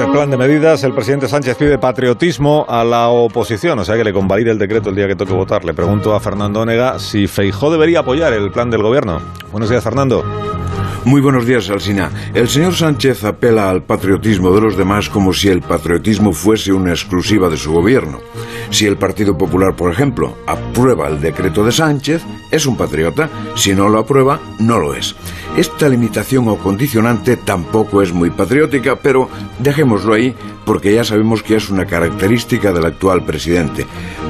este plan de medidas, el presidente Sánchez pide patriotismo a la oposición, o sea que le convalide el decreto el día que toque votar. Le pregunto a Fernando Onega si Feijó debería apoyar el plan del gobierno. Buenos días, Fernando. Muy buenos días, Alsina. El señor Sánchez apela al patriotismo de los demás como si el patriotismo fuese una exclusiva de su gobierno. Si el Partido Popular, por ejemplo, aprueba el decreto de Sánchez, es un patriota. Si no lo aprueba, no lo es. Esta limitación o condicionante tampoco es muy patriótica, pero dejémoslo ahí porque ya sabemos que es una característica del actual presidente.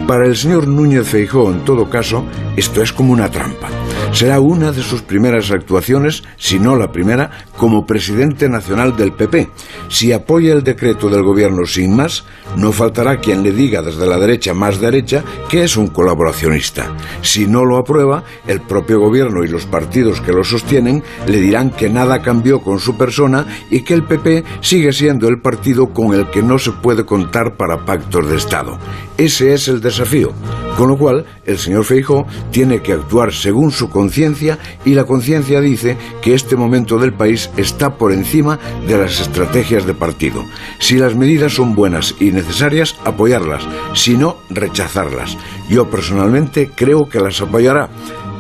Para el señor Núñez Feijóo, en todo caso, esto es como una trampa. Será una de sus primeras actuaciones, si no la primera, como presidente nacional del PP. Si apoya el decreto del gobierno sin más, no faltará quien le diga desde la derecha más derecha que es un colaboracionista. Si no lo aprueba, el propio gobierno y los partidos que lo sostienen le dirán que nada cambió con su persona y que el PP sigue siendo el partido con el que no se puede contar para pactos de Estado. Ese es el desafío. Con lo cual, el señor Feijó tiene que actuar según su conciencia y la conciencia dice que este momento del país está por encima de las estrategias de partido. Si las medidas son buenas y necesarias, apoyarlas, si no, rechazarlas. Yo personalmente creo que las apoyará.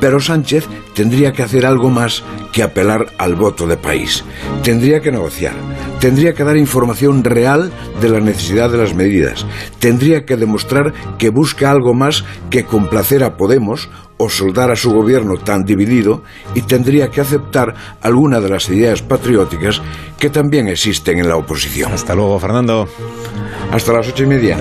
Pero Sánchez tendría que hacer algo más que apelar al voto de país. Tendría que negociar, tendría que dar información real de la necesidad de las medidas, tendría que demostrar que busca algo más que complacer a Podemos o soldar a su gobierno tan dividido y tendría que aceptar alguna de las ideas patrióticas que también existen en la oposición. Hasta luego, Fernando. Hasta las ocho y media.